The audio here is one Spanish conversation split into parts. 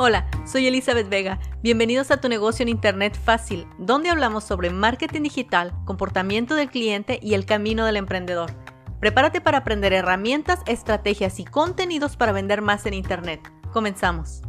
Hola, soy Elizabeth Vega. Bienvenidos a tu negocio en Internet fácil, donde hablamos sobre marketing digital, comportamiento del cliente y el camino del emprendedor. Prepárate para aprender herramientas, estrategias y contenidos para vender más en Internet. Comenzamos.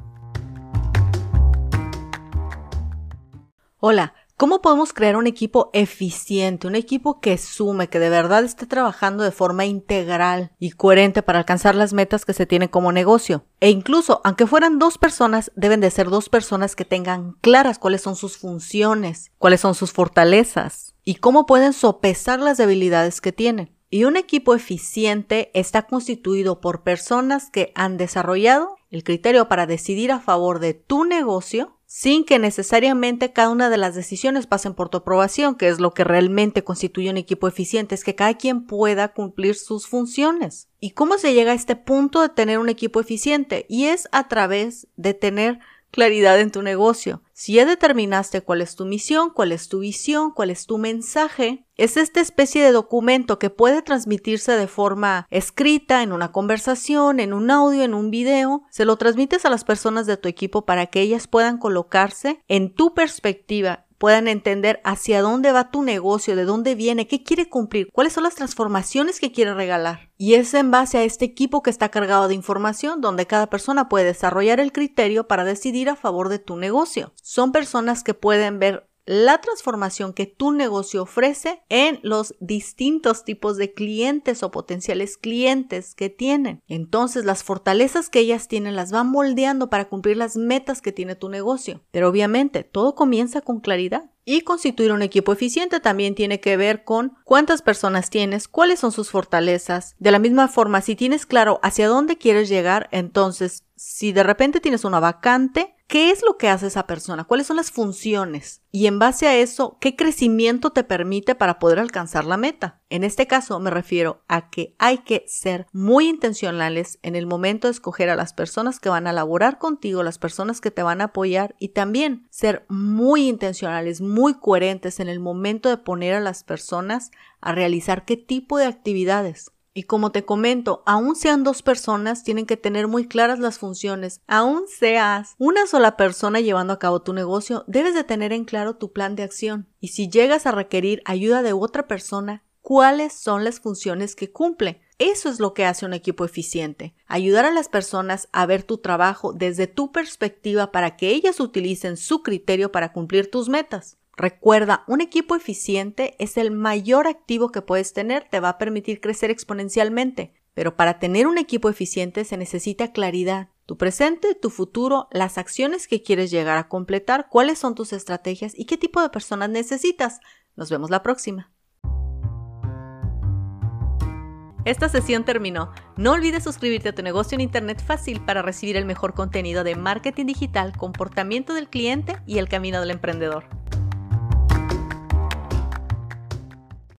Hola, ¿Cómo podemos crear un equipo eficiente, un equipo que sume, que de verdad esté trabajando de forma integral y coherente para alcanzar las metas que se tienen como negocio? E incluso, aunque fueran dos personas, deben de ser dos personas que tengan claras cuáles son sus funciones, cuáles son sus fortalezas y cómo pueden sopesar las debilidades que tienen. Y un equipo eficiente está constituido por personas que han desarrollado el criterio para decidir a favor de tu negocio sin que necesariamente cada una de las decisiones pasen por tu aprobación, que es lo que realmente constituye un equipo eficiente, es que cada quien pueda cumplir sus funciones. ¿Y cómo se llega a este punto de tener un equipo eficiente? Y es a través de tener claridad en tu negocio. Si ya determinaste cuál es tu misión, cuál es tu visión, cuál es tu mensaje, es esta especie de documento que puede transmitirse de forma escrita, en una conversación, en un audio, en un video. Se lo transmites a las personas de tu equipo para que ellas puedan colocarse en tu perspectiva puedan entender hacia dónde va tu negocio, de dónde viene, qué quiere cumplir, cuáles son las transformaciones que quiere regalar. Y es en base a este equipo que está cargado de información donde cada persona puede desarrollar el criterio para decidir a favor de tu negocio. Son personas que pueden ver la transformación que tu negocio ofrece en los distintos tipos de clientes o potenciales clientes que tienen. Entonces las fortalezas que ellas tienen las van moldeando para cumplir las metas que tiene tu negocio. Pero obviamente todo comienza con claridad. Y constituir un equipo eficiente también tiene que ver con cuántas personas tienes, cuáles son sus fortalezas. De la misma forma, si tienes claro hacia dónde quieres llegar, entonces si de repente tienes una vacante, ¿Qué es lo que hace esa persona? ¿Cuáles son las funciones? Y en base a eso, ¿qué crecimiento te permite para poder alcanzar la meta? En este caso me refiero a que hay que ser muy intencionales en el momento de escoger a las personas que van a laborar contigo, las personas que te van a apoyar y también ser muy intencionales, muy coherentes en el momento de poner a las personas a realizar qué tipo de actividades. Y como te comento, aún sean dos personas, tienen que tener muy claras las funciones. Aún seas una sola persona llevando a cabo tu negocio, debes de tener en claro tu plan de acción. Y si llegas a requerir ayuda de otra persona, cuáles son las funciones que cumple. Eso es lo que hace un equipo eficiente. Ayudar a las personas a ver tu trabajo desde tu perspectiva para que ellas utilicen su criterio para cumplir tus metas. Recuerda, un equipo eficiente es el mayor activo que puedes tener, te va a permitir crecer exponencialmente. Pero para tener un equipo eficiente se necesita claridad. Tu presente, tu futuro, las acciones que quieres llegar a completar, cuáles son tus estrategias y qué tipo de personas necesitas. Nos vemos la próxima. Esta sesión terminó. No olvides suscribirte a tu negocio en Internet fácil para recibir el mejor contenido de marketing digital, comportamiento del cliente y el camino del emprendedor.